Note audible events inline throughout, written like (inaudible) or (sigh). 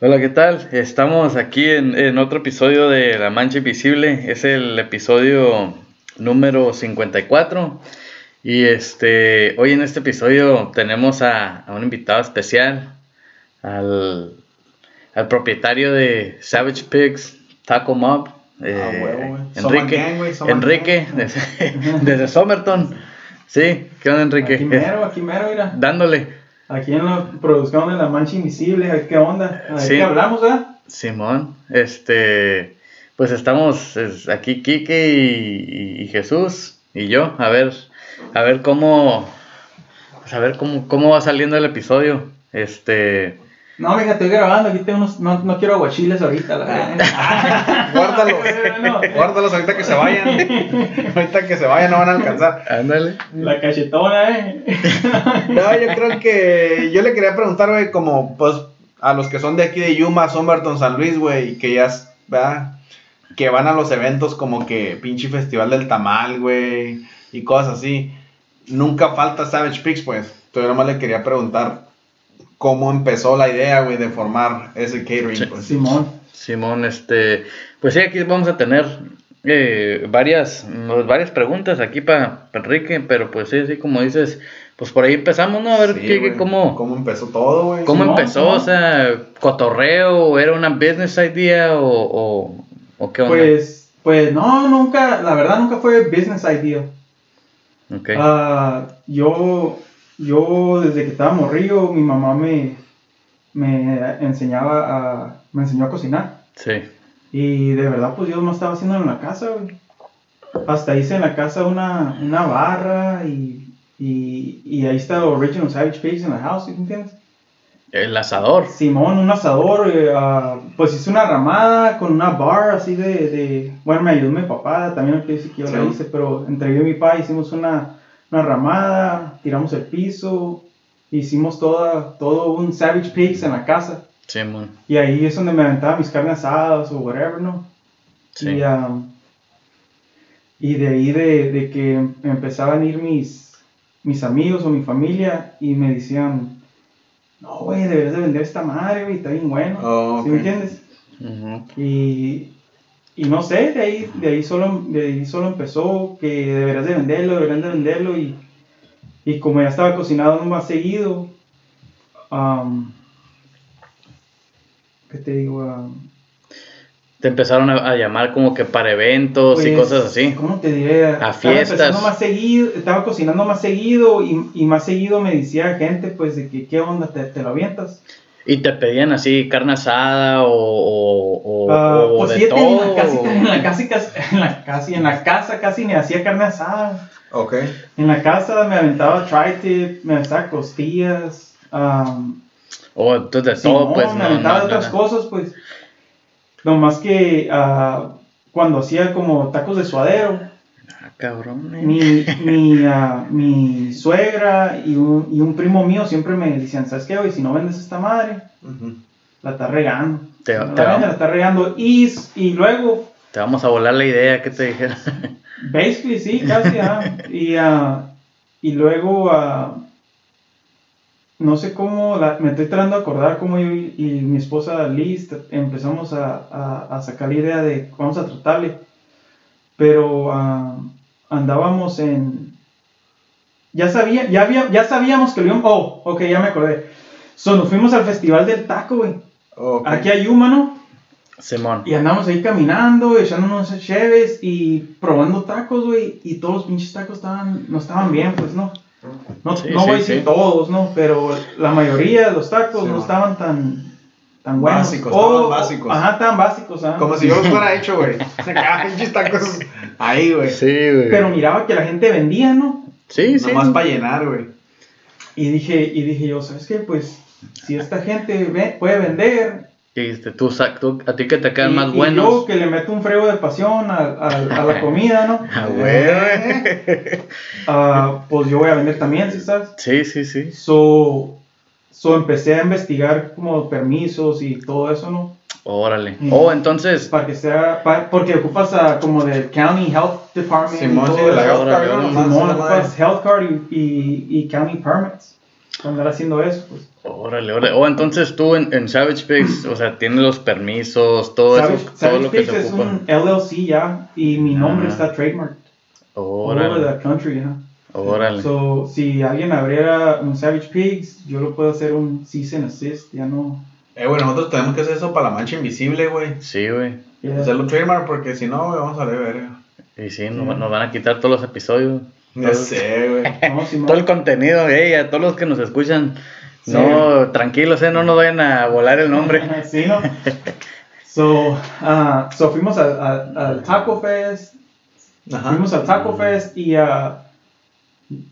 Hola, ¿qué tal? Estamos aquí en, en, otro episodio de La Mancha Invisible. Es el episodio número 54. Y este, hoy en este episodio tenemos a, a un invitado especial, al, al, propietario de Savage Pigs Taco Mob, eh, ah, huevo, Enrique, gang, wey, Enrique desde, (laughs) desde Somerton. Sí, ¿qué onda, Enrique? Aquí mero, aquí mero, mira. Dándole. Aquí en la producción de La Mancha Invisible, ¿qué onda? ¿De Sí. qué hablamos, verdad? Simón, este, pues estamos es, aquí Quique y Jesús y yo, a ver, a ver cómo, pues a ver cómo, cómo va saliendo el episodio. Este, No, mija, estoy grabando, aquí tengo unos, no, no quiero aguachiles ahorita, la verdad. (laughs) Guárdalos. (laughs) No, Guárdalos ahorita que se vayan. ahorita que se vayan no van a alcanzar. ándale. La cachetona, eh. No, yo creo que yo le quería preguntar, güey, como pues a los que son de aquí de Yuma, Somerton, San Luis, güey, que ya, es- ¿verdad? Que van a los eventos como que pinche festival del tamal, güey, y cosas así. Nunca falta Savage Pigs, pues. Entonces nomás le quería preguntar cómo empezó la idea, güey, de formar ese catering, Sí. pues. Simón. Simón, este, pues sí, aquí vamos a tener eh, varias, pues, varias preguntas aquí para Enrique, pero pues sí, sí, como dices, pues por ahí empezamos, ¿no? A ver Sí, qué, güey. cómo, ¿Cómo empezó todo, güey? ¿Cómo Simón, empezó? Simón. O sea, cotorreo, era una business idea o, o, o qué onda? Pues, pues no, nunca, la verdad nunca fue business idea. Ok. Ah, yo, yo desde que estaba morrillo, mi mamá me, me enseñaba a, me enseñó a cocinar. sí. Y de verdad, pues yo no estaba haciendo en la casa, güey. Hasta hice en la casa una, una barra y, y, y ahí está Original Savage Pigs in the house, ¿sí entiendes? El asador. Simón, un asador, eh, ah, pues hice una ramada con una bar así de, de- bueno, me ayudó mi papá, también quiero decir que yo la Sí. hice, pero entre yo y mi papá hicimos una, una ramada, tiramos el piso, hicimos toda, todo un Savage Pigs en la casa, y ahí es donde me aventaba mis carnes asadas o whatever, ¿no? Sí. Y, ah, y de ahí de, de que empezaban a ir mis, mis amigos o mi familia y me decían, no, güey, deberías de vender esta madre, güey, está bien bueno. Oh, ¿Sí me entiendes? Y, y no sé, de ahí, de, ahí solo, de ahí solo empezó que deberías de venderlo, deberían de venderlo y, y como ya estaba cocinado más seguido, am, ¿qué te digo? Am, Te empezaron a, a llamar como que para eventos y Pues, cosas así. ¿Cómo te diré? Estaba fiestas. más seguido, estaba cocinando más seguido y, y más seguido me decía gente, pues, de que, ¿qué onda? ¿Te, te lo avientas? Y te pedían así carne asada o, o, o- Ah, o pues de fíjate, en la, todo. casi, en, la, casi, casi- en, la, casi, en la casa casi ni hacía carne asada. Ok. En la casa me aventaba tri-tip, me aventaba costillas, um, O entonces de todo, pues me no, aventaba no, otras no. cosas, pues. No más que ah, cuando hacía como tacos de suadero, Cabrón. mi, mi, ah, mi suegra y un, y un primo mío siempre me decían, ¿sabes qué, güey? Si no vendes esta madre, la estás regando. Te- Si no te la la estás regando. Y, y luego, Te vamos a volar la idea que te dijera. (laughs) basically, sí, casi, ah, y, ah, y luego, ah, no sé cómo, la- me estoy tratando de acordar cómo yo y, y mi esposa Liz empezamos a, a- a sacar la idea de vamos a tratarle, pero andábamos en, ya sabía, ya había, ya sabíamos que lo íbamos, oh, ok, ya me acordé, so, nos fuimos al festival del taco, güey, aquí a Yuma, ¿no? Simón. Y andamos ahí caminando, echándonos cheves y probando tacos, güey. Y todos los pinches tacos estaban, no estaban bien, pues no. No, Sí, no sí, voy a decir sí. todos, ¿no? Pero la mayoría de los tacos Sí, no estaban tan, tan buenos. Básicos, O- estaban básicos. Ajá, tan básicos, ajá. Como si yo los fuera hecho, güey. (laughs) Pinches tacos. Ahí, güey. Sí, güey. Pero miraba que la gente vendía, ¿no? sí, sí. Nomás para llenar, güey. Y dije, y dije yo, ¿sabes qué? Pues, si esta gente ve- puede vender, Y dijiste, tú, tú- a ti que te quedan y, más y buenos. yo que le meto un frego de pasión a, a- a la comida, ¿no? (laughs) Ah, güey. (laughs) Ah, pues yo voy a vender también, ¿sí sabes? Sí, sí, sí. So, so empecé a investigar como permisos y todo eso, ¿no? Órale. Mm. Oh, entonces. Para que sea, pa- porque ocupas a, como del County Health Department. y Simón, todo sí, de la health card, ¿no? Simón, ocupas Health Card y, y, y County Permits. andar haciendo eso, pues. Órale, órale. Oh, entonces tú en, en Savage Pigs, o sea, tienes los permisos, todo Savage, eso, todo Savage lo que Pigs se es ocupa. un LLC ya y mi nombre Ah. está trademarked all over Órale, the country, ya. Órale. So, si alguien abriera un Savage Pigs, yo lo puedo hacer un cease and assist, ya no. Eh, güey, nosotros tenemos que hacer eso para la mancha invisible, güey. Sí, güey. ya- Hacerlo trademark porque si no, güey, vamos a ver verga. Y sí, nos, nos van a quitar todos los episodios. Todo- sé, güey. (laughs) No. Todo el contenido, ey, a todos los que nos escuchan. No, tranquilos, eh, no nos vayan a volar el nombre. (laughs) sí, ¿no? So, ah, so fuimos al Taco Fest, Ajá. fuimos al Taco Fest y ah,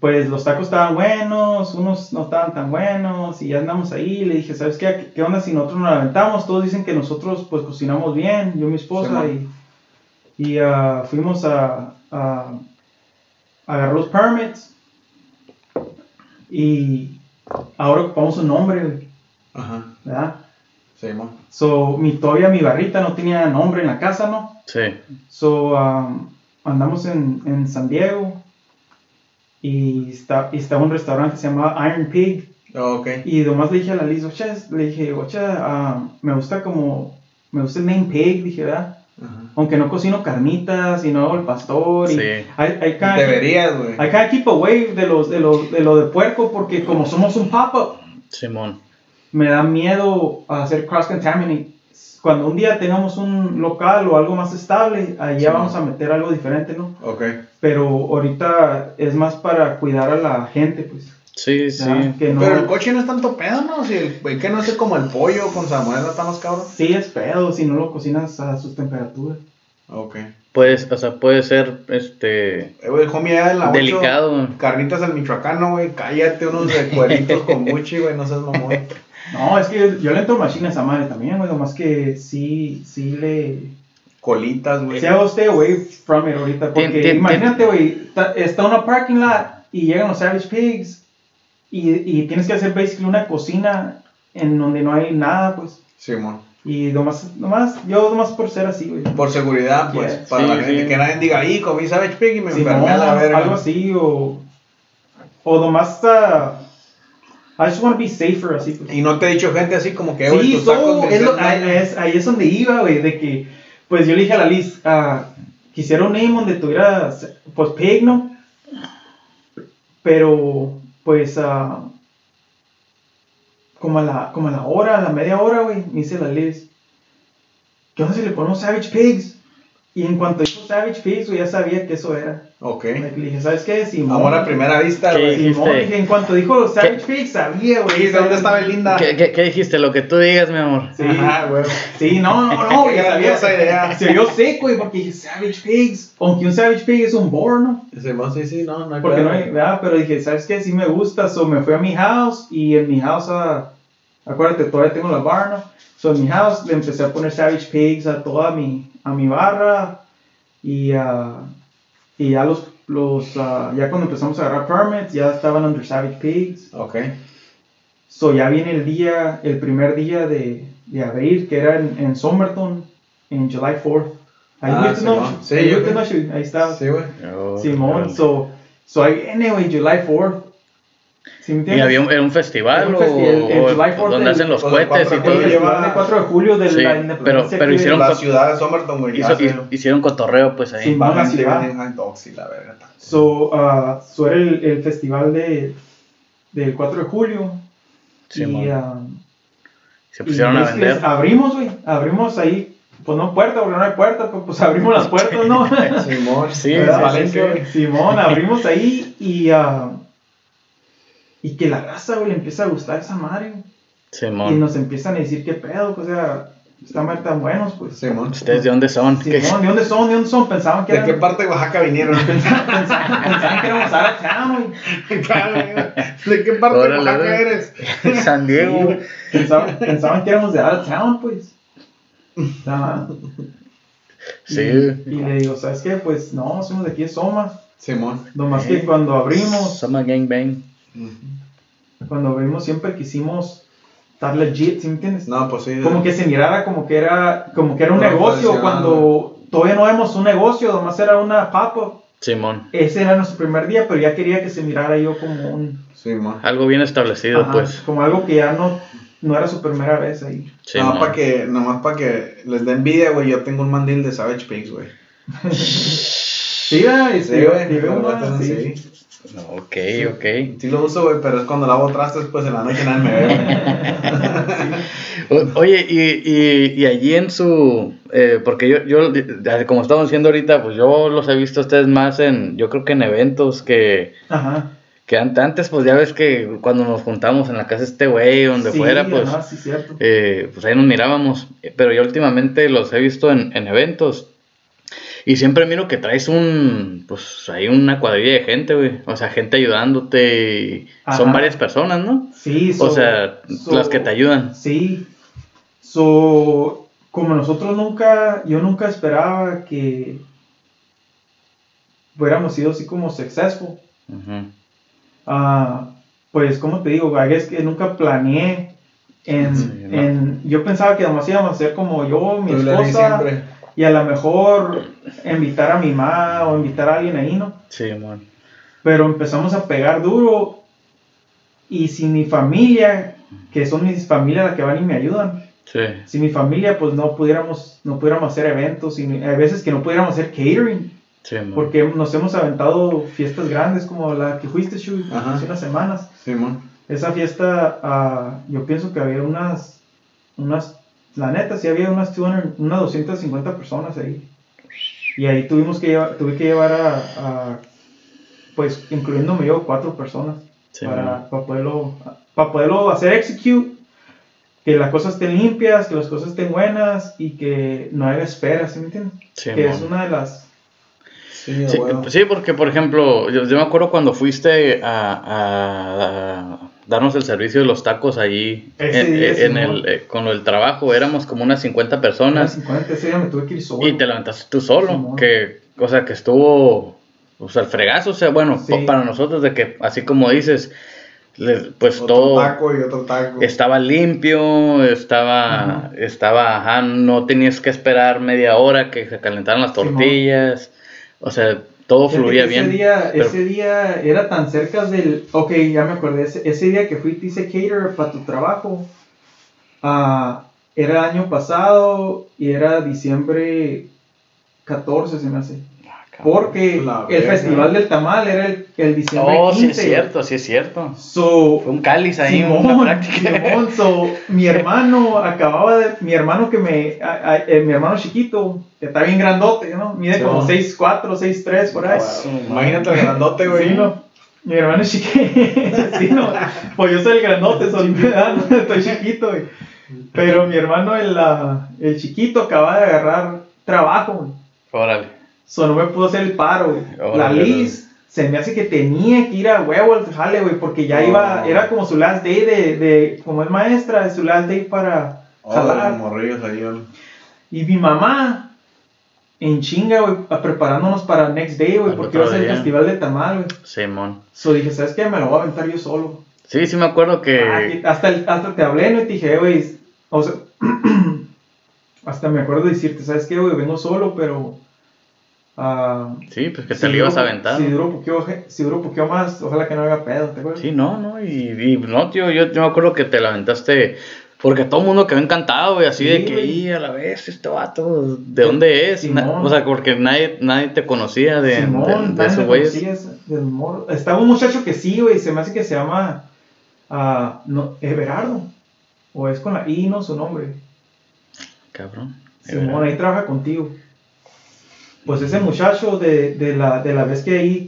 pues los tacos estaban buenos, unos no estaban tan buenos y ya andamos ahí. Le dije, ¿sabes qué? ¿Qué onda si nosotros nos aventamos? Todos dicen que nosotros pues cocinamos bien, yo y mi esposa Sí, y, y ah, fuimos a, a agarrar los permits y ahora ocupamos un nombre, Ajá. ¿verdad? Sí. So, mi todavía mi barrita no tenía nombre en la casa, ¿no? Sí. So, um, andamos en, en San Diego y está, y estaba un restaurante que se llamaba Iron Pig Oh, y nomás le dije a la Liz, oye, le dije, oye, ah, me gusta como, me gusta el name Pig, dije, ¿verdad? Aunque no cocino carnitas y no hago el pastor y Sí. I, I kinda- Deberías, güey. I kinda keep away de los, de los, de lo de puerco porque como somos un pop-up, Simón. me da miedo hacer cross contaminate. Cuando un día tengamos un local o algo más estable, allá vamos a meter algo diferente, ¿no? Ok. Pero ahorita es más para cuidar a la gente, pues. Sí, sí. ¿verdad? Que no, Pero el coche no es tanto pedo, ¿no? Si el que no hace como el pollo con ¿no está más cabrón? Sí es pedo si no lo cocinas a sus temperaturas. Ok. Puedes, o sea, puede ser, este, Eh, güey, homie, ya en la delicado. Carnitas al michoacano, güey. Cállate unos de cueritos con (laughs) muchi, güey. No seas mamón. No, es que yo, le entro machine a esa madre también, güey. Nomás que sí, sí le... Colitas, güey. Sí hago stay away from it ahorita. Porque Tien- tien- imagínate, güey, está una parking lot y llegan los Savage Pigs y, y tienes que hacer basically una cocina en donde no hay nada, pues. Simón. Y nomás, nomás, yo nomás por ser así, güey. Por seguridad, pues. Para Sí, la gente sí. que nadie diga, ahí comí Savage Pig y me Simón, enfermé a la verga. algo así, o, o nomás, uh, I just want to be safer, así, pues. Y no te he dicho gente así como que, güey, Sí, so, es lo- ahí es donde iba, güey, de que, pues yo le dije a la Liz, ah, quisiera un name donde tuviera, pues, pig, ¿no? Pero, pues, ah, como, a la, como la hora, a la media hora, güey, me dice la Liz, ¿qué onda si le ponemos Savage Pigs? Y en cuanto dijo Savage Pigs, güey, ya sabía que eso era. Ok. Le dije, ¿sabes qué? Simón. Amor a primera vista, ¿Qué güey. Simón, dije, en cuanto dijo Savage Pigs, sabía, güey. ¿de dónde estaba Belinda? ¿Qué, qué, qué dijiste? Lo que tú digas, mi amor. Sí. Ajá, güey. Sí, no, no, no, (laughs) güey, sabía. grandiosa idea. Se vio seco, güey, porque dije Savage Pigs. Aunque un Savage Pig es un boar, ¿no? Simón, sí, sí, no, no hay Porque no hay, ¿verdad? Pero dije, ¿sabes qué? Sí me gusta. So me fui a mi house y en mi house, ah, acuérdate, todavía tengo la bar, ¿no? So en mi house le empecé a poner Savage Pigs a toda mi, a mi barra y, ah, y ya los, los ah, ya cuando empezamos a agarrar permits ya estaban under Savage Pigs. Ok. So ya viene el día, el primer día de, de abril, que era en, en Somerton, en July 4th. Ahí Ah. Simón. Sí, Ahí estaba. Sí, güey. Oh, Simón, órale. so, so ahí viene, güey, July 4th. ¿Sí me ¿Y había un, era un festival Era un o, festi- el- el o July 4th donde del- hacen los cohetes y 4 de todo el julio eso? festival de 4 de julio de Sí, la pero- independencia. pero hicieron La ciudad de Somerton, güey. Hizo- hicieron cotorreo, pues ahí. Sí. Van a la verga. So, uh, so era el, el festival de, del 4 de julio. Y, um, Se pusieron Y a vender. les Abrimos, güey. Abrimos ahí. Pues no puerta, porque no hay puerta. Pues, pues abrimos las (laughs) puertas, ¿no? Simón. Sí, ¿Verdad? sí. Simón, abrimos ahí y. ah, y que la raza, güey, le empieza a gustar esa madre. güey. Y nos empiezan a decir qué pedo, o sea, están madre tan buenos, pues. Simón. ¿Ustedes de dónde son? ¿Qué- Simón, ¿de dónde son? ¿De dónde son? Pensaban que ¿De eran. qué parte de Oaxaca vinieron? (laughs) pensaban, pensaban- pensaban que éramos town, (laughs) güey. ¿De qué parte de Oaxaca eres? (laughs) San Diego. Pensaban, pensaban que éramos de out of town, pues. Ah, Sí. Y, y le digo, ¿sabes qué? Pues no, somos de aquí de Soma. Simón. Nomás Eh. que cuando abrimos, Summer Gangbang. Cuando abrimos siempre quisimos estar legit, ¿sí me entiendes? No, pues sí. Como que se mirara como que era, como que era un negocio cuando todavía no vemos un negocio, nomás era una pop-up. Simón. Ese era nuestro primer día, pero ya quería que se mirara yo como un... Sí, man. Algo bien establecido, ajá, pues. Como algo que ya no, no era su primera vez ahí. Simón. para que, nomás pa' que les dé envidia, güey. Yo tengo un mandil de Savage Pigs, güey. Sí, va, y Sí, güey. sí. No, ok, ok. Sí lo uso, güey, pero es cuando lavo trastes, pues en la noche nadie me ve, (laughs) Oye, y, y, y allí en su. eh, porque yo, yo, como estamos diciendo ahorita, pues yo los he visto a ustedes más en. Yo creo que en eventos que. Ajá. Que an- antes, pues ya ves que cuando nos juntamos en la casa de este güey, donde Sí, fuera, pues. ajá, sí, cierto. eh, pues ahí nos mirábamos. Pero yo últimamente los he visto en, en eventos. Y siempre miro que traes un, pues ahí una cuadrilla de gente, güey. O sea, gente ayudándote. y son varias personas, ¿no? Sí, O so- sea, so- las que te ayudan. Sí. So, como nosotros nunca, yo nunca esperaba que hubiéramos sido así como successful. Ah, pues, como te digo, I guess que nunca planeé en, Sí, ¿no? en- yo pensaba que nomás íbamos a ser como yo, mi esposa, siempre. Y a lo mejor invitar a mi mamá o invitar a alguien ahí, ¿no? Sí, man. pero empezamos a pegar duro y sin mi familia, que son mis familias las que van y me ayudan, Sí. sin mi familia pues no pudiéramos, no pudiéramos hacer eventos, y hay veces que no pudiéramos hacer catering, Sí, man. porque nos hemos aventado fiestas grandes como la que fuiste, Shui, hace unas semanas. Sí, man. Esa fiesta, ah, yo pienso que había unas, unas, la neta, sí había unas, 200 unas 250 personas ahí. Y ahí tuvimos que llevar, tuve que llevar a, a, pues, incluyéndome yo, cuatro personas Sí, para, para poderlo, para poderlo hacer execute, que las cosas estén limpias, que las cosas estén buenas y que no haya espera, ¿sí me entiendes? Sí, que man. es una de las... Sí, Sí, güey. sí, porque por ejemplo, yo, yo me acuerdo cuando fuiste a, a- a darnos el servicio de los tacos allí Ese en, Simón. el, eh, con el trabajo, éramos como unas 50 Unas personas 50, ese día me tuve que ir solo. y te levantaste tú solo, Simón. que, o sea, que estuvo, o sea, el fregazo, o sea, bueno, Sí. para nosotros de que, así como dices, pues Otro todo taco y otro taco. estaba limpio, estaba, Ujú. estaba, ajá, no tenías que esperar media hora que se calentaran las Simón. tortillas, o sea, todo fluía que bien. Ese día, pero- ese día era tan cerca del. Ok, ya me acordé. Ese, ese día que fui, te hice cater para tu trabajo. ah, era el año pasado y era diciembre 14, se me hace. Porque La el verga. Festival del Tamal era el, el diciembre Oh, 15. sí es cierto, sí es cierto. So, Fue un cáliz ahí, Simón, una práctica. Simón, so, mi hermano acababa de, mi hermano que me, a- a- eh, mi hermano chiquito, que está bien grandote, ¿no? Mide Sí, como ¿no? 6'4, 6'3 por ahí. Imagínate el grandote, güey. Sí, no. Mi hermano es chiquito. (laughs) sí, no. Pues yo soy el grandote, soy ¿verdad? (laughs) estoy chiquito, güey. Pero mi hermano, el, ah, el chiquito, acaba de agarrar trabajo, güey. Órale. So no me pudo hacer el paro, güey. La Liz se me hace que tenía que ir a huevo al jale, güey, porque ya iba, Oh. era como su last day de, de como es maestra, su last day para Oh, jalar. Y mi mamá, en chinga, güey, preparándonos para next day, güey, porque iba a ser el festival de tamal, güey. Simón. So dije, ¿sabes qué? Me lo voy a aventar yo solo. Sí, sí me acuerdo que... Ah, hasta, el- hasta te hablé, ¿no? Y te dije, güey, o sea, (clears throat) hasta me acuerdo de decirte, ¿sabes qué, güey? Vengo solo, pero... ah, Sí, pues que te si lo ibas a aventar. Si duro poquito, si poquito más, ojalá que no haga pedo, ¿te acuerdas? Sí, no, no, y, y no, tío, yo, yo me acuerdo que te la aventaste... Porque todo el mundo quedó encantado, güey, así Sí, de que, y a la vez, este vato, ¿de dónde es? Na- o sea, porque nadie, nadie te conocía de, de- Simón, de nadie esos güeyes. Estaba un muchacho que sí, güey, se me hace que se llama ah, no, Everardo. O es con la I, no su nombre. Cabrón. Simón, ahí trabaja contigo. Pues ese muchacho de, de la, de la vez que ahí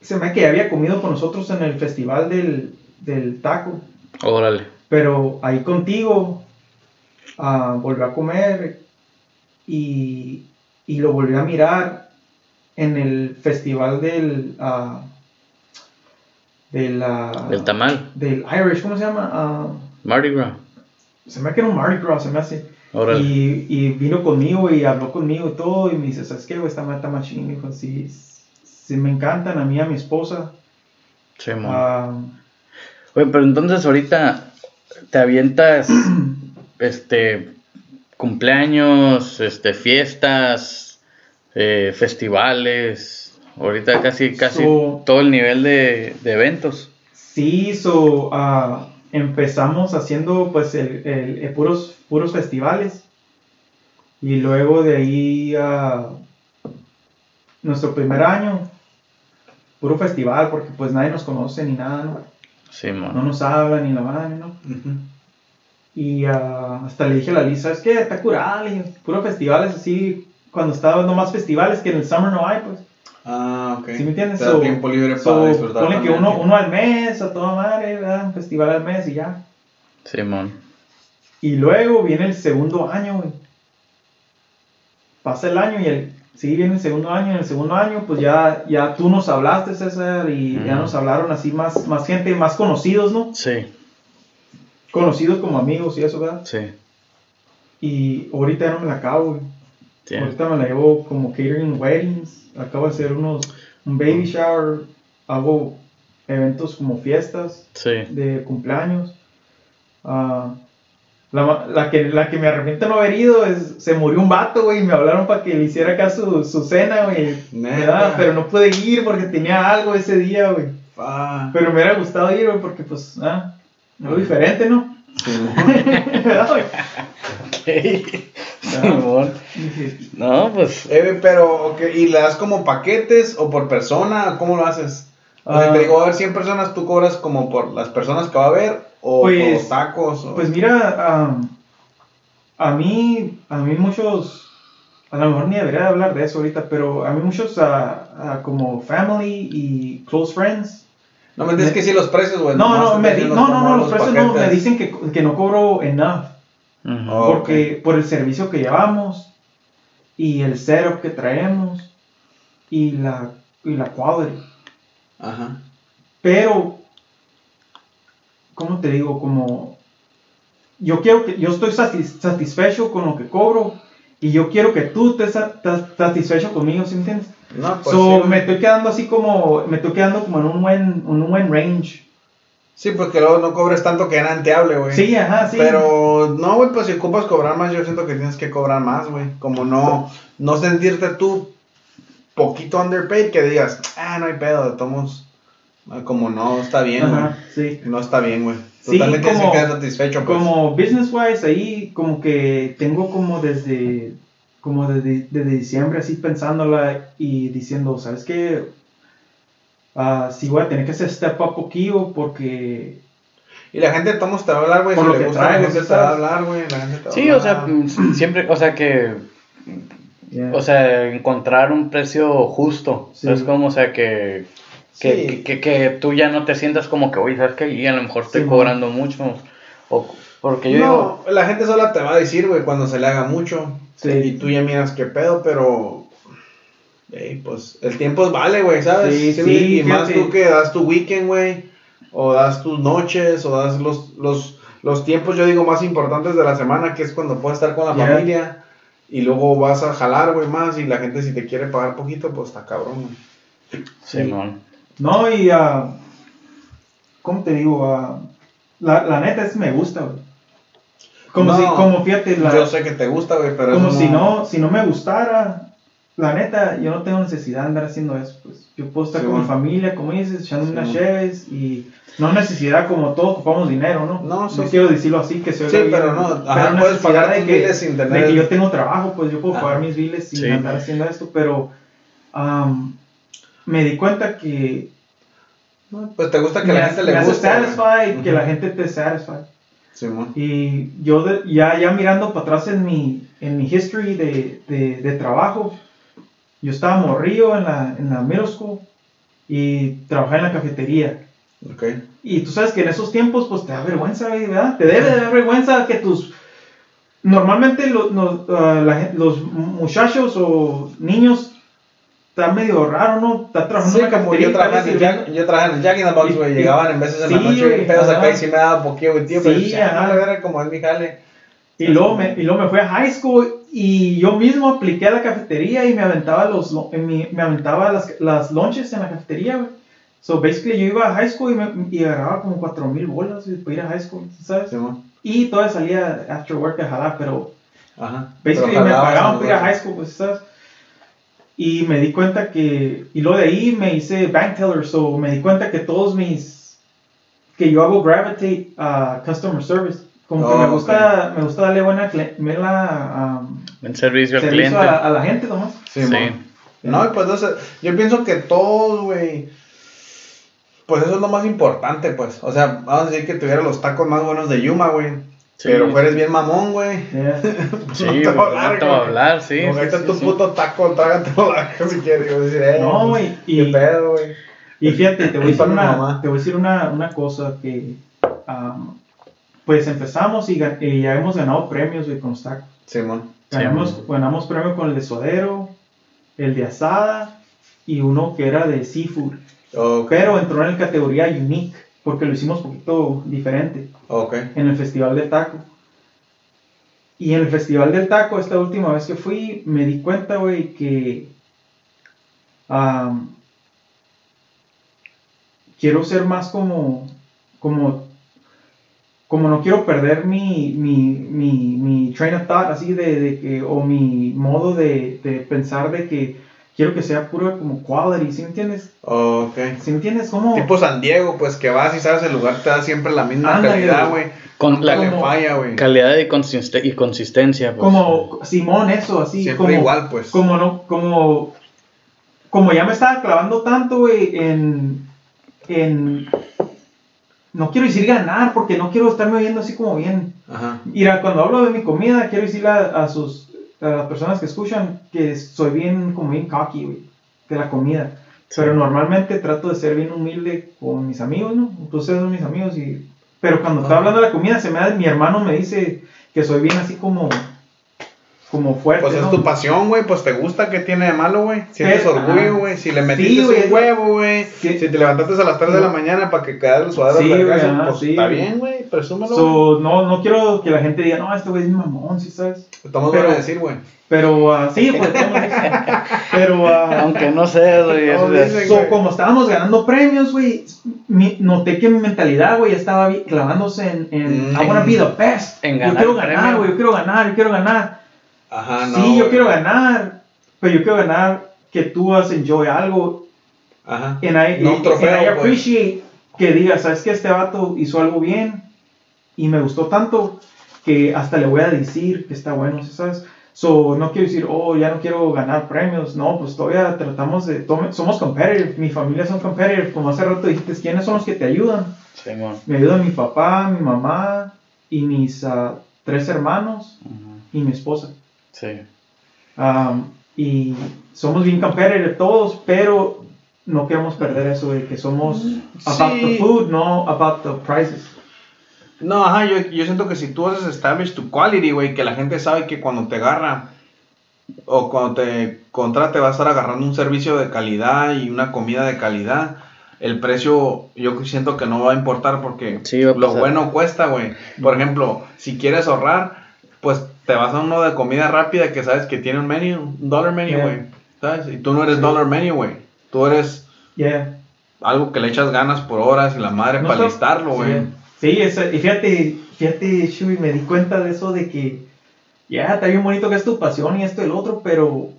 se me que había comido con nosotros en el festival del, del taco. Órale. Pero ahí contigo ah, volvió a comer y, y lo volvió a mirar en el festival del ah, de la- El tamal. del Irish, ¿cómo se llama? Ah, Mardi Gras. se me hace que era un Mardi Gras, se me hace. Y, y vino conmigo y habló conmigo y todo y me dice, ¿sabes qué? güey? Esta mata machín, me dijo, sí, sí me encantan a mí, a mi esposa. Simón. Ah, Oye, pero entonces ahorita te avientas, (clears throat) este, cumpleaños, este, fiestas, eh, festivales, Ahorita casi, casi So- todo el nivel de, de eventos. Sí, so, ah, empezamos haciendo pues el, el- eh, puros, puros festivales. Y luego de ahí, ah, nuestro primer año, puro festival, porque pues nadie nos conoce ni nada, ¿no? Sí, No nos hablan ni la madre, ¿no? Y ah, hasta le dije a la Lisa, ¿sabes qué? Está curada, puro festivales así, cuando estaba no más festivales que en el summer no hay, pues. Ah, ok. ¿Sí me entiendes? Te da So- tiempo libre so, para disfrutar. ponle que uno, uno al mes, a toda madre, ¿verdad? Un festival al mes y ya. Sí, man. Y luego viene el segundo año, güey. Pasa el año y el, sí, viene el segundo año. En el segundo año, pues ya, ya tú nos hablaste, César, y ya nos hablaron así más, más gente, más conocidos, ¿no? Sí, Conocidos como amigos y eso, ¿verdad? sí. Y ahorita ya no me la acabo, güey. Sí. Ahorita me la llevo como catering weddings. Acabo de hacer unos, un baby shower. Hago eventos como fiestas. Sí. de cumpleaños. Ah, la, la que, la que me arrepiento no haber ido es, se murió un vato, güey, y me hablaron para que le hiciera acá su, su cena, güey. Pero no pude ir porque tenía algo ese día, güey. Pero me hubiera gustado ir, güey, porque pues, ah, algo diferente, ¿no? Sí. (laughs) (laughs) No, pues. Eh, pero, ok, ¿y le das como paquetes o por persona? ¿Cómo lo haces? O sea, Ah. te digo, va a haber 100 personas, ¿tú cobras como por las personas que va a haber? ¿O Pues- por tacos? O... Pues mira, am, a mí, a mí muchos, a lo mejor ni debería de hablar de eso ahorita, pero a mí muchos ah, ah, como family y close friends, no me dices que sí los precios, güey. no, no, te me di- no, no, no, los precios no, me paquetes. dicen que, que no cobro enough, Oh. porque por el servicio que llevamos y el setup que traemos y la, y la quality. Ajá. Pero, ¿cómo te digo? Como yo quiero que yo estoy satis- satisfecho con lo que cobro y yo quiero que tú estés sa- estés satisfecho conmigo, ¿sí me entiendes? No, pues so, sí, me estoy quedando así como, me estoy quedando como en un buen, un buen range. Sí, porque luego no cobres tanto que te hable, güey. Sí, ajá, sí. Pero, no, güey, pues si ocupas cobrar más, yo siento que tienes que cobrar más, güey. Como no, no sentirte tú poquito underpaid que digas, ah, no hay pedo, de tomos. Como no está bien, güey. Sí. No está bien, güey. Sí, Totalmente tienes como- que quedar satisfecho, pues. Como business wise ahí como que tengo como desde como desde, desde diciembre así pensándola y diciendo, ¿sabes qué? Ah, sí voy a tener que hacer step up poquillo porque Y la gente de tomos te va a hablar, güey. Por Si lo le que gusta, la gente te va a hablar, güey. La gente te va a Sí, o sea, mm, siempre, o sea que, Yeah. o sea, encontrar un precio justo, Sí. es como, o sea, que, que, Sí. que, que- que tú ya no te sientas como que, oye, ¿sabes qué? Y a lo mejor estoy Sí, cobrando mucho, o, porque yo digo, No, la gente sola te va a decir, güey, cuando se le haga mucho. Sí. Y tú ya miras qué pedo, pero. Ey, pues el tiempo vale, güey, ¿sabes? Sí, Sí, sí, y más tú que das tu weekend, güey. O das tus noches, o das los, los, los tiempos, yo digo, más importantes de la semana, que es cuando puedes estar con la Yeah. familia. Y luego vas a jalar, güey, más. Y la gente, si te quiere pagar poquito, pues está cabrón, güey. Simón, No, y ah, ¿cómo te digo? Ah, la, la neta es me gusta, güey. Como No, si, como fíjate, la, Yo sé que te gusta, güey, pero como eso si no, si no me gustara, la neta, yo no tengo necesidad de andar haciendo eso, pues. Yo puedo estar Sí, con mi bueno. familia, como dices, echando Sí, unas bueno. cheves y no necesidad como todos ocupamos dinero, ¿no? No, sí, sí. quiero decirlo así, que se oiga Sí, bien, pero no, ajá, pero puedes pagar de tus que, biles sin de tener- que yo tengo trabajo, pues yo puedo Ajá. pagar mis biles sin Sí. andar haciendo esto, pero am, me di cuenta que No, Pues te gusta que me la gente le guste. güey. satisfied, que Ujú. la gente te satisfied. Simón. Y yo de- ya, ya mirando para atrás en mi, en mi history de, de, de trabajo, yo estaba morrillo en la, en la middle school y trabajaba en la cafetería. Ok. Y tú sabes que en esos tiempos pues te da vergüenza, ¿verdad? Te debe de dar vergüenza que tus... Normalmente lo- no- ah, la los muchachos o niños están medio raro, ¿no? Están trabajando Sí, en la como cafetería. yo trabajaba en Jack, yo trabajaba en Jack in the Box, Y- güey. y- Llegaban en veces en la noche güey, bien pedos acá y sí me daba poquillo, güey, tío. Pero Sí, ajá. "Ah, la verga, como es mi jale. Y luego, me, y luego me fui a high school y yo mismo apliqué a la cafetería y me aventaba, los, me aventaba las, las lunches en la cafetería, güey. So, basically, yo iba a high school y, me, y agarraba como 4 mil bolas güey, para ir a high school, ¿sabes? Simón. Y todavía salía after work a jalar, pero Ajá. basically Pero me jalabas pagaban para ir a high school, pues, ¿sabes? Y me di cuenta que, y luego de ahí me hice bank teller, so me di cuenta que todos mis, que yo hago gravitate a customer service. Como que Oh, me gusta, me gusta darle buena, buena, um, En servicio al servicio cliente. a, a la gente nomás. Sí, Sí. No, y pues no sé, yo pienso que todos, güey. Pues eso es lo más importante, pues. O sea, vamos a decir que tuviera los tacos más buenos de Yuma, güey. Sí. Pero fueres bien mamón, güey. Yeah. (laughs) Sí, No te güey, va a hablar, no hablar, sí. Como sí, está sí, tu sí. puto taco, trágatelo la si quieres. Yo decir, eh, No, güey, ¿Qué y- pedo, güey? Y fíjate, te voy a decir una, mamá. te voy a decir una, una cosa que, um, pues empezamos y, ya hemos ganado premios güey, con los tacos. Simón. Ganamos, Sí. ganamos premio con el de suadero, el de asada y uno que era de seafood. Pero entró en la categoría unique porque lo hicimos un poquito diferente Ok. en el Festival del Taco. Y en el Festival del Taco, esta última vez que fui, me di cuenta, güey, que quiero ser más como, como, como no quiero perder mi, mi, mi, mi train of thought, así de, de que, o mi modo de, de pensar de que quiero que sea puro como quality, ¿sí me entiendes? Ok. ¿Sí me entiendes? Como... Tipo San Diego, pues que vas y sabes el lugar te da siempre la misma calidad, güey. Con la como- falla, güey. calidad y, consiste- y consistencia. Pues. como Simón, eso, así. Siempre como, igual, pues. Como no, como, como ya me estaba clavando tanto, güey, en, en, no quiero decir ganar, porque no quiero estarme oyendo así como bien. Ajá. Mira, cuando hablo de mi comida, quiero decirle a, a sus, a las personas que escuchan que soy bien, como bien cocky, güey, de la comida. Sí. Pero normalmente trato de ser bien humilde con mis amigos, ¿no? Ustedes son mis amigos y... Pero cuando estoy Ajá. hablando de la comida, se me da, mi hermano me dice que soy bien así como... Como fuerte, Pues es ¿no? tu pasión, güey. Pues te gusta, ¿qué tiene de malo, güey? Sientes Eh, orgullo, ajá. güey. Si le Sí, metiste güey, un huevo, güey. Sí. Si te levantaste a las 3 de la mañana para que quedara el suadero Sí, pues sí, está bien, güey. Presúmelo. So, no, no quiero que la gente diga, no, este güey es un mamón, ¿sí sabes? Estamos pero- a decir, güey. Pero, ah, sí, pues. (laughs) Pero, ah, Aunque no sé, güey. No, es- So, como estábamos ganando premios, güey, mi- noté que mi mentalidad, güey, estaba clavándose en, en Mm. I wanna be the best. En yo ganar quiero ganar, güey, yo quiero ganar, yo quiero ganar. Ajá, no. sí, yo quiero ganar, pero yo quiero ganar que tú has enjoy algo. Ajá. And I, No un trofeo, and I pues. appreciate que digas, ¿sabes que Este vato hizo algo bien y me gustó tanto que hasta le voy a decir que está bueno, ¿sí ¿sabes? So, no quiero decir, oh, ya no quiero ganar premios. No, pues todavía tratamos de. tome- somos competitive. Mi familia son competitive. Como hace rato dijiste, ¿quiénes son los que te ayudan? Simón. Me ayudan mi papá, mi mamá y mis ah, tres hermanos Ujú. y mi esposa. Sí. Um, y somos bien competitive todos, pero no queremos perder eso de que somos about Sí. the food, no about the prices. No, ajá, yo, yo siento que si tú haces establish tu quality, güey, que la gente sabe que cuando te agarra o cuando te contrate va a estar agarrando un servicio de calidad y una comida de calidad, el precio yo siento que no va a importar porque Sí, va a lo bueno cuesta, güey. Por ejemplo, si quieres ahorrar, pues te vas a uno de comida rápida que sabes que tiene un menu, un dollar menu, Yeah. güey. ¿Sabes? Y tú no eres Sí. dollar menu, güey. Tú eres Yeah. algo que le echas ganas por horas y la madre No para listarlo, güey. Sí, sí, eso- y fíjate, fíjate, Shui, me di cuenta de eso de que, ya, está bien bonito que es tu pasión y esto y el otro, pero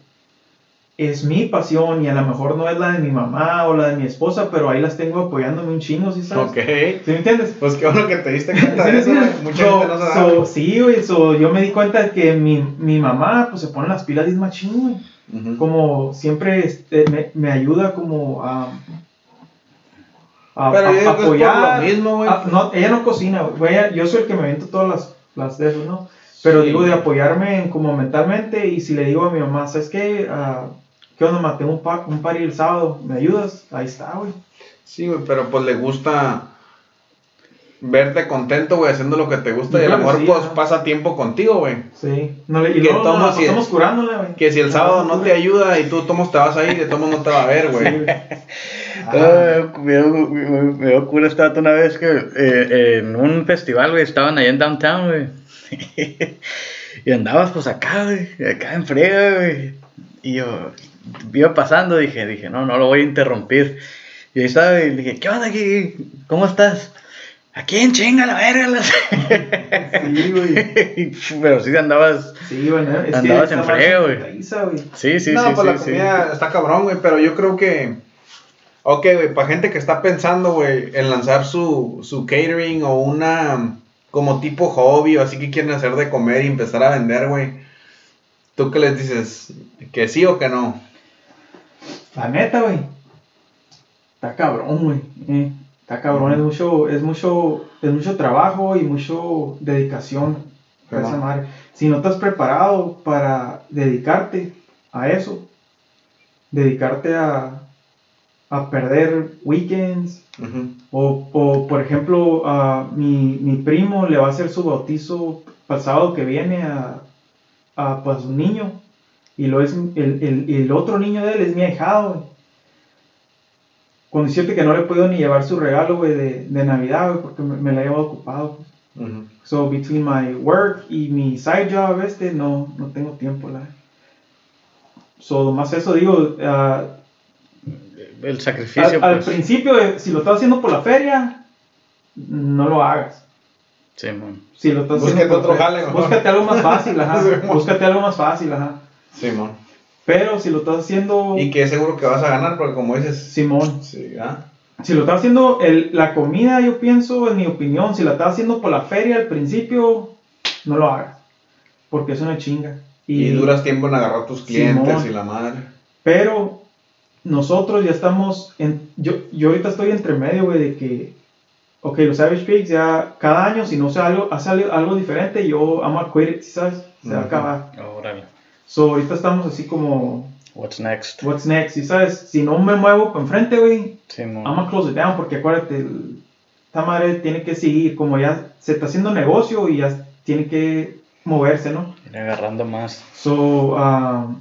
es mi pasión y a lo mejor no es la de mi mamá o la de mi esposa, pero ahí las tengo apoyándome un chingo, ¿sí sabes? Ok. ¿Sí me entiendes? (laughs) Pues qué bueno que te diste (laughs) cuenta Sí, de eso. Mucha So- gente no se so, sí, güey, so, yo me di cuenta que mi, mi mamá, pues, se pone las pilas y es machín, güey. Ujú. Como siempre este, me, me ayuda como a... a- Pero a- yo apoyar. lo mismo, güey. Ah, no, ella no cocina, güey. Yo soy el que me invento todas las, las de esos, ¿no? Pero Sí. digo de apoyarme en como mentalmente y si le digo a mi mamá, ¿sabes qué? Ah, ¿Qué onda, ma? Tengo un, pa un party el sábado, ¿me ayudas? Ahí está, güey. Sí, güey, pero pues le gusta verte contento, güey, haciendo lo que te gusta y a lo mejor sí, pues ¿no? pasa tiempo contigo, güey. Sí. No le, y Que luego tomo nos si- estamos curándola, güey. Que si el sábado no te ayuda y tú tomos te vas a ir, de todos modos no te va a ver, Sí, güey. güey. (laughs) Ah, me, dio, me, me dio cura esta una vez que eh, en un festival, güey, estaban allá en downtown, güey. (laughs) y andabas pues acá, güey, acá en frega, güey. Y yo iba pasando, dije, dije, no, no lo voy a interrumpir. Y ahí estaba, y dije, ¿qué onda aquí? ¿Cómo estás? ¿A quién chinga la verga? las-" Sí, güey. (laughs) Pero sí andabas. Sí, güey. Andabas en madre güey. Sí, sí, no, sí. pues sí, la sí. está cabrón, güey, pero yo creo que... Ok, güey, para gente que está pensando, güey, en lanzar su, su catering o una... Como tipo hobby o así que quieren hacer de comer y empezar a vender, güey. ¿Tú qué les dices? ¿Que sí o que no? La neta, güey. Está cabrón, güey. eh. Está cabrón, es mucho, es mucho, es mucho trabajo y mucho dedicación esa madre. Si no estás preparado para dedicarte a eso, dedicarte a, a perder weekends, o, o, por ejemplo, a mi, mi primo le va a hacer su bautizo sábado que viene a, a pues, un niño. Y lo es, el, el, el otro niño de él es mi ahijado, güey. Con decirte que no le podido ni llevar su regalo, güey, de, de Navidad, güey, porque me, me la he llevado ocupado. pues. Ujú. So, between my work y mi side job este, no, no tengo tiempo, la. So, más eso digo, ah, El sacrificio, al, al pues. principio, eh, si lo estás haciendo por la feria, no lo hagas. Sí, man. Si lo estás Búscate haciendo por otro jale. Búscate algo más fácil, ajá. (laughs) Búscate algo más fácil, ajá. Simón. Pero si lo estás haciendo, Y que es seguro que vas a ganar, porque como dices... Simón, Sí, ¿ah? si lo estás haciendo, el, la comida, yo pienso, en mi opinión, si la estás haciendo por la feria al principio, no lo hagas. Porque es una chinga. Y, duras tiempo en agarrar tus clientes Simón. y la madre. Pero nosotros ya estamos, en, yo, yo ahorita estoy entre medio, güey, de que, ok, los Savage Pigs ya cada año, si no se algo, hace algo, algo diferente, yo amo a quit it, ¿sabes? Se va a acabar. Órale. So, ahorita estamos así como, What's next? what's next, ¿sí sabes? Si no me muevo para enfrente, güey, Sí, man. I'm gonna close it down, porque acuérdate, el- esta madre tiene que seguir, como ya se está haciendo negocio y ya tiene que moverse, ¿no? Ir agarrando más. So, um,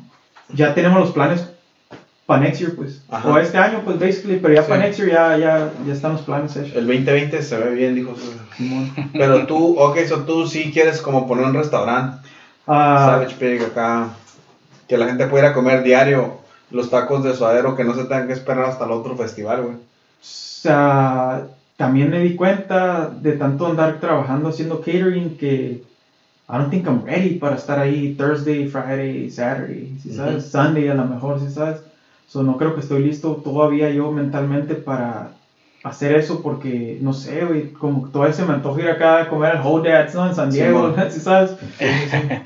ya tenemos los planes para next year, pues. Ajá. O este año, pues, basically, pero ya Sí. para next year ya, ya, ya están los planes hechos. El 2020 se ve bien, dijo. Simón. Pero tú, ok, so tú sí quieres como poner un restaurante, Ah, Savage Pig acá, que la gente pudiera comer diario los tacos de suadero, que no se tengan que esperar hasta el otro festival, güey. o sea, también me di cuenta de tanto andar trabajando haciendo catering que I don't think I'm ready para estar ahí Thursday, Friday, Saturday, ¿sí sabes? Sunday a lo mejor, ¿sí sabes? So, no creo que estoy listo todavía yo mentalmente para hacer eso porque, no sé, güey, como todavía se me antoja ir acá a comer al Whole Dads, ¿no? En San Diego, Simón. (laughs) ¿sí sabes?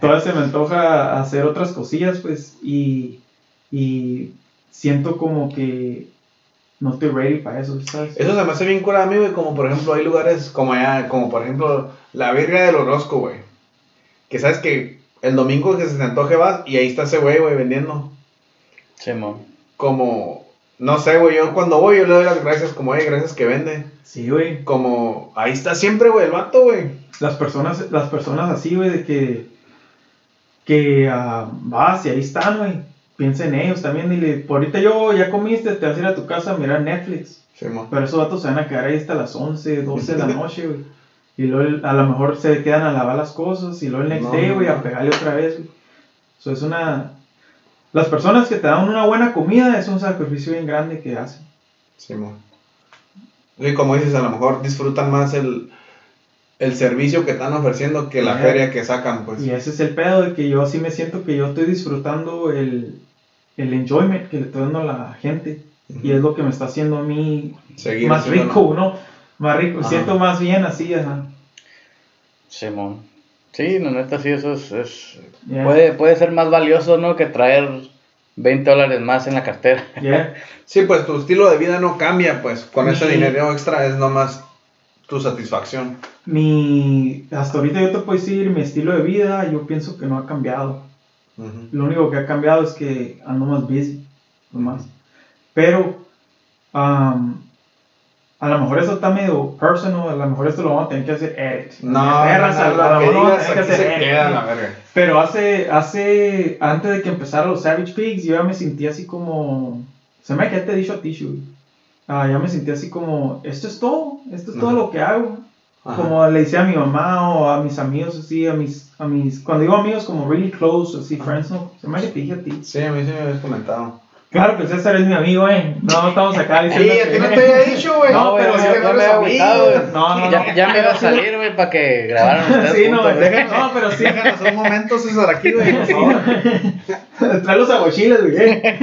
todavía se me antoja hacer otras cosillas, pues, y, y siento como que no estoy ready para eso, ¿sabes? Eso se me hace bien cura a mí, güey, como por ejemplo hay lugares como allá, como por ejemplo la Virgen del Orozco, güey. Que sabes que el domingo que se te antoje vas y ahí está ese güey, güey, vendiendo. Sí, man. Como, no sé, güey, yo cuando voy yo le doy las gracias, como, oye, gracias que vende. Sí, güey. Como, ahí está siempre, güey, el vato, güey. Las personas, las personas así, güey, de que, que ah, vas y ahí están, güey. Piensa en ellos también, dile, por ahorita yo ya comiste, te vas a ir a tu casa a mirar Netflix. Sí, mo. Pero esos vatos se van a quedar ahí hasta las 11, 12 de la (laughs) noche, güey. Y luego a lo mejor se quedan a lavar las cosas y luego el next No, day, güey, no. a pegarle otra vez, güey. Eso es una... Las personas que te dan una buena comida es un sacrificio bien grande que hacen. Sí. Y como dices, a lo mejor disfrutan más el, el servicio que están ofreciendo que la Ajá. feria que sacan, pues. Y ese es el pedo de que yo así me siento que yo estoy disfrutando el, el enjoyment que le estoy dando a la gente. Y es lo que me está haciendo a mí Seguir más rico, ¿no? Más rico. Ajá. Siento más bien así, ajá. Simón. Sí, la neta sí, eso es... es- Yeah. Puede, puede ser más valioso, ¿no? Que traer 20 dólares más en la cartera. Yeah. (laughs) Sí, pues tu estilo de vida no cambia, pues. Con ese dinero extra es nomás tu satisfacción. Mi, hasta ahorita yo te puedo decir, mi estilo de vida, yo pienso que no ha cambiado. Lo único que ha cambiado es que ando más busy, nomás. Pero, um, a lo mejor eso está medio personal, a lo mejor esto lo vamos a tener que hacer edit. No, a no, lo mejor lo vamos a digas tener que hacer se edit. queda la verga. Pero hace, hace, antes de que empezara los Savage Pigs, yo ya me sentía así como, se me que ya te he dicho a ti, Shui. Ah, ya me sentía así como, esto es todo, esto es todo lo que hago. Ajá. Como le decía a mi mamá o a mis amigos, así, a mis, a mis, cuando digo amigos como really close, así, friends, no, se me que te dije a ti. Sí, a mí sí me habías comentado. Claro que César es mi amigo, eh. No estamos acá Sí, diciendo a ti que- no te había dicho, güey. No, pero sí me no me agüitado. No, no, ya, no. ya me iba a salir, güey, para que grabaran ustedes (laughs) Sí, no, juntos, déjanos, no, pero sí. Déjanos un momento, César, aquí, güey, por favor. (laughs) Trae los aguachiles, güey. eh.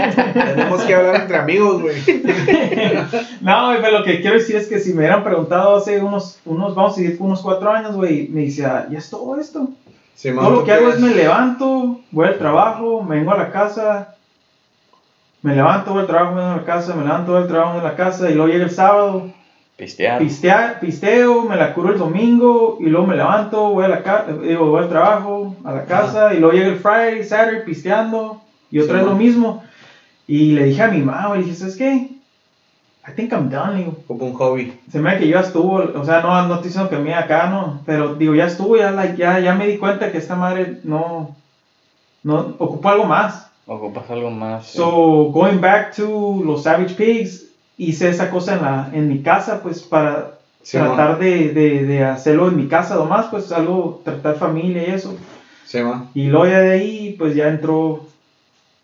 Tenemos que hablar entre amigos, güey. (laughs) No, güey, pero lo que quiero decir es que si me hubieran preguntado hace unos, unos vamos a decir, unos cuatro años, güey, me decía, ya es todo esto. Sí, Todo lo ¿tú que hago es me levanto, voy al trabajo, me vengo a la casa, me levanto, voy al trabajo, me vengo a la casa, me levanto, voy al trabajo, a la casa, y luego llega el sábado, Pistear. pistea, pisteo, me la curo el domingo, y luego me levanto, voy, a la digo, voy al trabajo, a la casa, y luego llega el Friday, Saturday, pisteando, y otra Sí, vez lo ¿no? mismo. Y le dije a mi mamá, le dije, ¿sabes qué? I think I'm done, digo. Como un hobby. Se me da que ya estuvo, o sea, no, no estoy diciendo que mí acá no, pero digo, ya estuvo, ya, like, ya, ya me di cuenta que esta madre no, no ocupó algo más. Ocupas algo más. So, going back to los Savage Pigs, hice esa cosa en, la, en mi casa, pues para Sí, tratar de, de, de hacerlo en mi casa nomás, pues algo, tratar familia y eso. Sí, man. Y luego ya de ahí, pues ya entró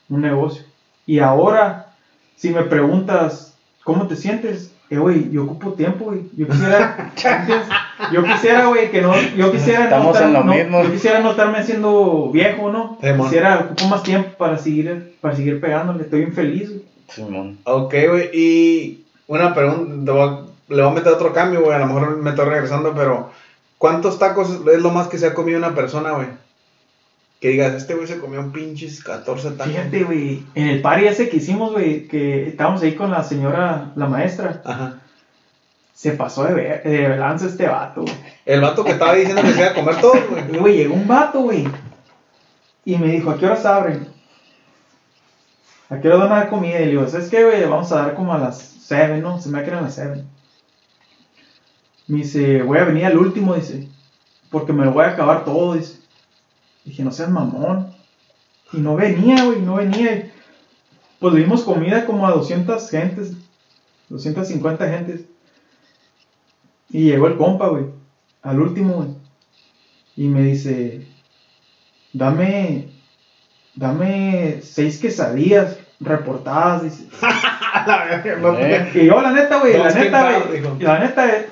un negocio. Y ahora, si me preguntas, ¿cómo te sientes? Eh, güey, yo ocupo tiempo, güey. Yo quisiera, yo quisiera, güey, que no, yo quisiera Estamos no estar- en lo no- mismo. Yo quisiera no estarme haciendo viejo, ¿no? Sí, quisiera, ocupo más tiempo para seguir, para seguir pegándole. Estoy bien feliz, güey. Simón. Ok, güey. Y una pregunta, te voy a- le voy a meter otro cambio, güey. A lo mejor me estoy regresando, pero ¿cuántos tacos es lo más que se ha comido una persona, güey? Que digas, este güey se comió un pinches 14 tacos. Fíjate, güey, en el party ese que hicimos, güey, que estábamos ahí con la señora, la maestra, Ajá. se pasó de, ver, de lanza este vato, güey. El vato que estaba diciendo que se iba a comer todo, güey. (laughs) Güey, llegó un vato, güey. Y me dijo, ¿a qué horas abren? ¿A qué hora van a dar comida? Y le digo, ¿sabes qué, güey? Vamos a dar como a las 7, ¿no? Se me a las 7. Me dice, voy a venir al último, dice. Porque me lo voy a acabar todo, dice. Dije, no seas mamón. Y no venía, güey, no venía. Pues le dimos comida como a 200 gentes. 250 gentes. Y llegó el compa, güey. Al último, güey. Y me dice, dame, dame seis quesadillas reportadas, dice. (laughs) Y yo, la neta, güey, la neta, güey, la neta, eh,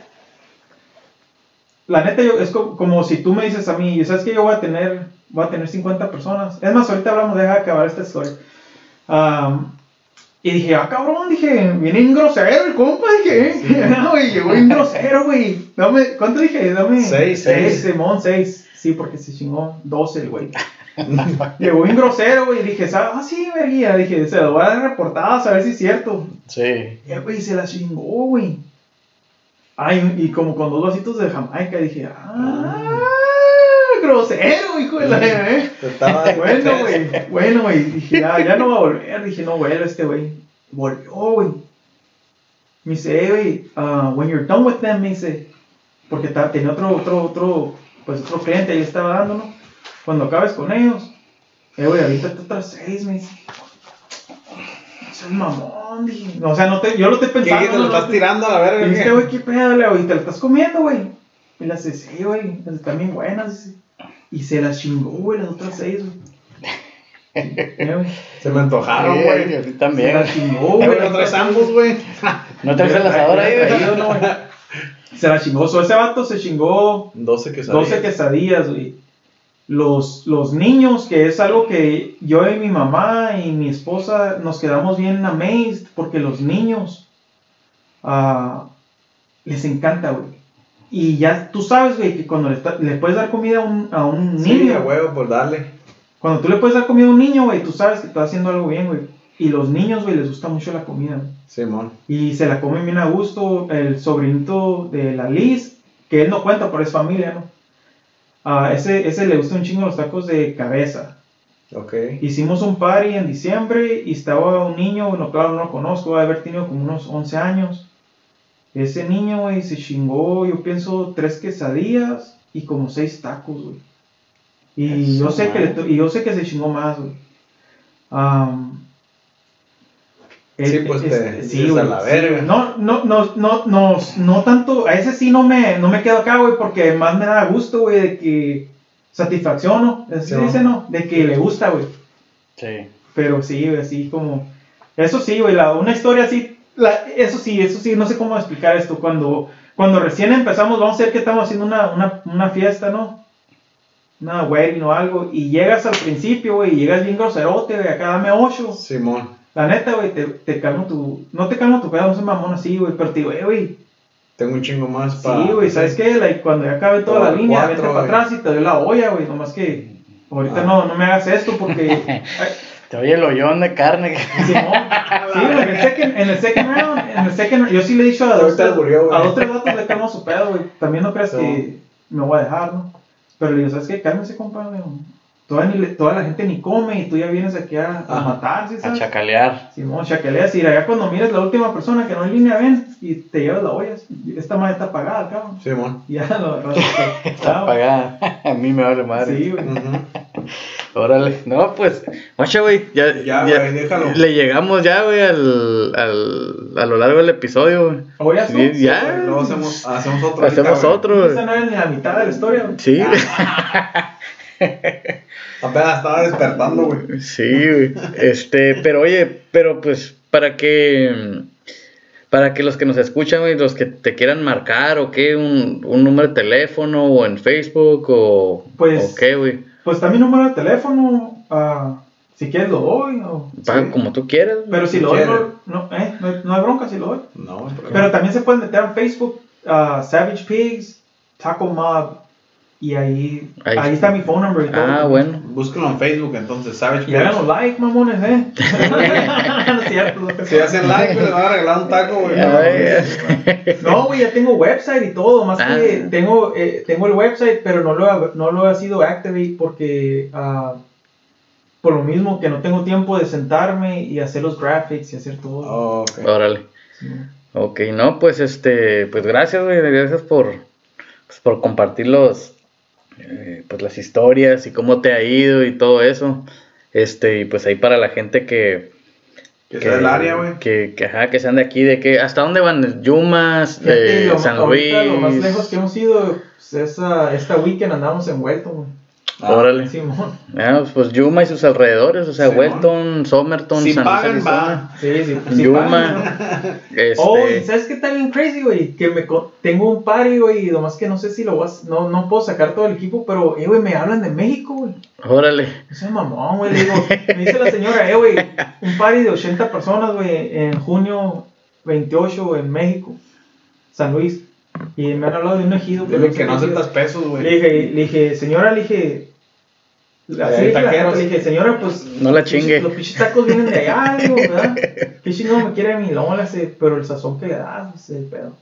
la neta, yo, es co- como, si tú me dices a mí, ¿sabes que Yo voy a tener, voy a tener 50 personas. Es más, ahorita hablamos, deja acabar esta historia. Am, y dije, ah, cabrón, dije, viene un grosero el compa, dije, (laughs) no, güey, llegó bien grosero, güey. Dame, ¿cuánto dije? Dame. Seis, seis. Simón, seis. Sí, porque se chingó 12 el güey. (laughs) Llegó bien grosero, güey, y dije, ah, sí, verguía. Dije, se lo voy a dar reportadas a ver si es cierto. Sí. Ya, güey, se la chingó, güey. Ay, y como con dos vasitos de Jamaica, dije, ah, grosero, hijo de la eh. Bueno, güey, bueno, güey. Dije, ya, ya no va a volver. Dije, no vuelve este güey. Volvió, güey. Me dice, güey, uh, when you're done with them, me dice, porque tenía otro, otro, otro, pues otro cliente ahí estaba dando, ¿no? Cuando acabes con ellos, eh, güey, ahorita otras seis, me dice. No seas mamón, dije. No, o sea, no te, yo lo estoy ¿Qué pensando. te lo no, estás no tirando a la verga? y dice, ¿qué? güey, qué pedo, güey, te lo estás comiendo, güey. Y le hace, sí, güey, están bien buenas, dice. Y se las chingó, güey, las otras seis, güey. (laughs) Se me antojaron, Sí, güey. a mí Se también. las chingó, güey. no traes ambos, güey. (laughs) ¿No traes el asador ahí, güey? Se la chingó, so, ese vato se chingó 12 que 12 quesadillas, güey. Los, los niños, que es algo que yo y mi mamá y mi esposa nos quedamos bien amazed, porque los niños ah, les encanta, güey. Y ya tú sabes, güey, que cuando le, está- le puedes dar comida a un, a un Sí, niño, a huevo, pues dale. cuando tú le puedes dar comida a un niño, güey, tú sabes que estás haciendo algo bien, güey. Y los niños, güey, les gusta mucho la comida. Simón. Y se la comen bien a gusto. El sobrinito de la Liz, que él no cuenta, pero es familia, ¿no? Ah, ese, ese le gusta un chingo los tacos de cabeza. Ok. Hicimos un party en diciembre y estaba un niño, bueno, claro, no lo conozco, va a haber tenido como unos 11 años. Ese niño, güey, se chingó, yo pienso, tres quesadillas y como seis tacos, güey. Y yo sé que le y yo sé que se chingó más, güey. Am, Sí, eh, pues, te este, dices sí, a güey, la verga. güey. No, no, no, no, no, no tanto, a ese sí no me, no me quedo acá, güey, porque más me da gusto, güey, de que satisfacción, ¿no? Así Sí, dice, ¿no? De que le gusta, güey. Sí. Pero sí, güey, así como. Eso sí, güey, la- una historia así, la- eso sí, eso sí, no sé cómo explicar esto. Cuando, cuando recién empezamos, vamos a ver que estamos haciendo una, una, una fiesta, ¿no? Una wedding o algo, y llegas al principio, güey, y llegas bien groserote, güey, acá dame ocho. Simón. La neta, güey, te, te calmo tu, no te calmo tu pedo, no soy mamón así, güey, pero te digo, eh, güey, Tengo un chingo más para. sí, güey, ¿sabes qué? Like, cuando ya acabe toda la línea, cuatro, vete para atrás y te doy la olla, güey, nomás que ahorita Ah. no, no me hagas esto porque... (laughs) Te oye el hoyón de carne. Simón. Sí, güey, en el second, en el second round, en el second round, yo sí le he dicho a dos, tres, murió, güey. a dos, tres vatos le calmo su pedo, güey. También no creas Sí. que me voy a dejar, ¿no? Pero le digo, ¿sabes qué? Cálmese, compa, güey. Toda, ni toda la gente ni come y tú ya vienes aquí a, a Ajá. matar, ¿sí A sabes? chacalear. Simón, chacaleas y allá cuando mires la última persona que no en línea, ven y te llevas la olla. Esta madre está apagada, cabrón. Simón. Y Ya lo (laughs) Está apagada. (laughs) A mí me vale madre. Sí, güey. Ujú. Órale. No, pues, macho, güey. Ya, Ya, güey, déjalo. Le llegamos ya, güey, al, al, a lo largo del episodio, güey. ¿Ahora ya Sí, ya. Luego hacemos, hacemos otro. Hacemos ahorita, güey. otro. Esta no era ni la mitad de la historia, güey. Sí, (laughs) Apenas estaba despertando, güey. sí, güey. Este, pero oye, pero pues, para que. Para que los que nos escuchan, güey, los que te quieran marcar o qué, un, un número de teléfono o en Facebook o, Pues- o qué, güey. Pues está mi número de teléfono. ah, si quieres lo doy. o- Paga Sí. como tú quieras. Pero si Si lo doy, no, no, eh, no, hay- no hay bronca si lo doy. No, pero- Pero también se pueden meter en Facebook, ah, Savage Pigs, Taco Mob. Y ahí, Ahí ahí, está. mi phone number y todo. Ah, bueno. Búsquelo en Facebook, entonces, Savage Y háganos like, mamones, eh. (laughs) Si hacen like, güey, les van a regalar un taco, güey. No, güey. No, güey, ya tengo website y todo, más Ah. que tengo, eh, tengo el website, pero no lo, ha- no lo ha sido activate porque, ah, por lo mismo que no tengo tiempo de sentarme y hacer los graphics y hacer todo. Oh, ok. Órale. Sí. Ok, no, pues este, pues gracias, güey, gracias por, pues, por compartir los, eh, pues las historias y cómo te ha ido y todo eso. Este, y pues ahí para la gente que, Que sea del área, güey. que, que, ajá, que sean de aquí, de que, ¿hasta dónde van? Yumas, eh, San Luis. lo más lejos que hemos ido, pues, esa, esta weekend andamos en Welton, güey. Ah, Órale. Ah, pues Yuma y sus alrededores, o sea, Simón. Welton, Somerton, Si San Luis, pagan, va. Sí, sí. sí, Yuma. pagan, (laughs) este, Oh, y ¿sabes qué está bien crazy, güey? Que me tengo un party, güey, y nomás que no sé si lo vas, no, no puedo sacar todo el equipo, pero, eh, güey, me hablan de México, güey. órale, soy mamón, güey, digo, me dice la señora, eh, güey, un party de 80 personas, güey, en junio 28 en México, San Luis. Y me han hablado de un ejido. Dile que no aceptas pesos, Le güey. dije, le dije, señora, le dije, así le dije, le señora, pues. No la chingue. Los pinches tacos vienen de allá, digo, ¿verdad? ¿Qué chingado me quiere mi lola ese? Pero el sazón que le das, pues, el pedo.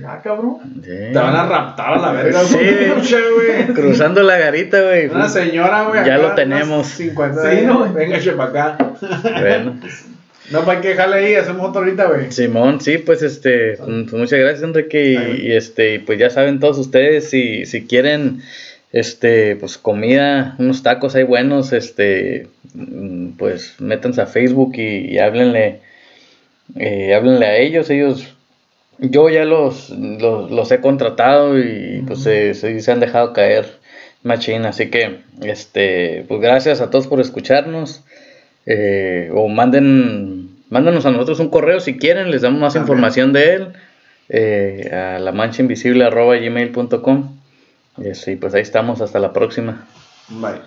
Ya, cabrón. sí. Te van a raptar a la verga, Sí. güey. güey. cruzando la garita, güey. Una señora, güey. Ya acá, lo tenemos. unas 50 Sí, ¿no? no. Venga, che, para acá. Bueno. (laughs) No, para que jale ahí, hacemos otro ahorita, güey. Simón, sí, pues este, pues, muchas gracias Enrique y, y, este, pues ya saben todos ustedes si, si quieren, este, pues comida, unos tacos ahí buenos, este, pues métanse a Facebook y, y háblenle, eh, háblenle a ellos, ellos, yo ya los, los, los he contratado y pues se, se, se han dejado caer machín, así que, este, pues gracias a todos por escucharnos. Eh, o manden, mándanos a nosotros un correo si quieren, les damos más También. información de él eh, a la mancha invisible gmail.com y así, pues ahí estamos, hasta la próxima. Bye.